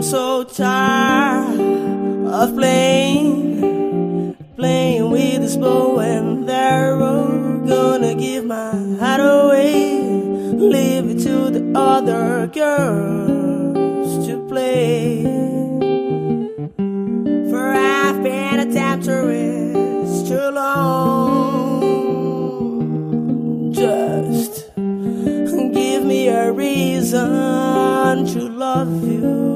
I'm so tired of playing, playing with this bow and arrow. Gonna give my heart away, leave it to the other girls to play. For I've been a temptress too long. Just give me a reason to love you.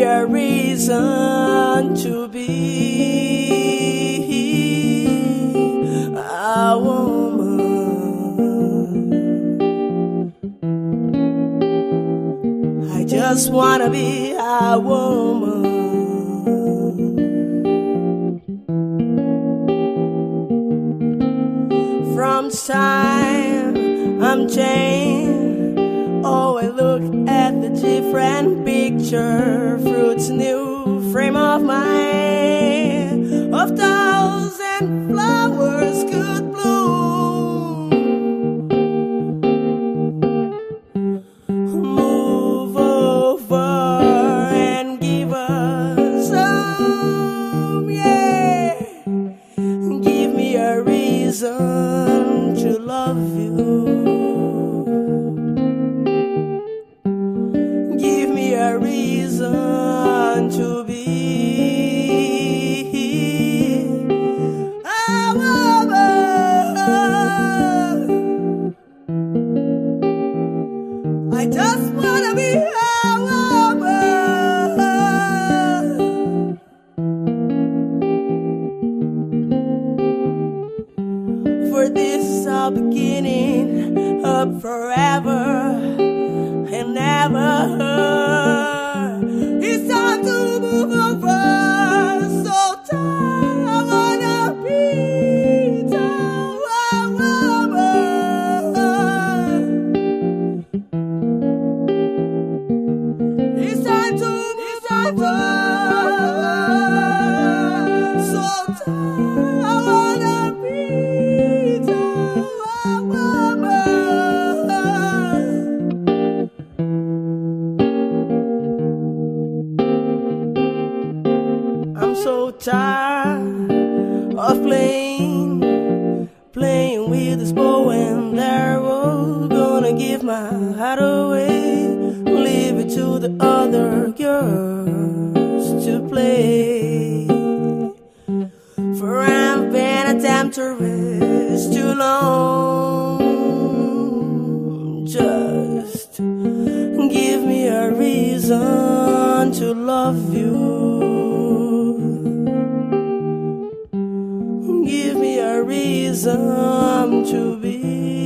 Give a reason to be a woman. I just wanna be a woman. From time I'm changed. Oh, I look at the different picture, fruits new frame of mind of thousand flowers could bloom. Move over and give us some, yeah. Give me a reason For this is beginning of forever and never. It's time to move. So I wanna be. It's time to move. So tired of playing, playing with this bow and arrow. Gonna give my heart away, leave it to the other girls to play. For I've been a temptress too long. Just give me a reason to love you. Reason to be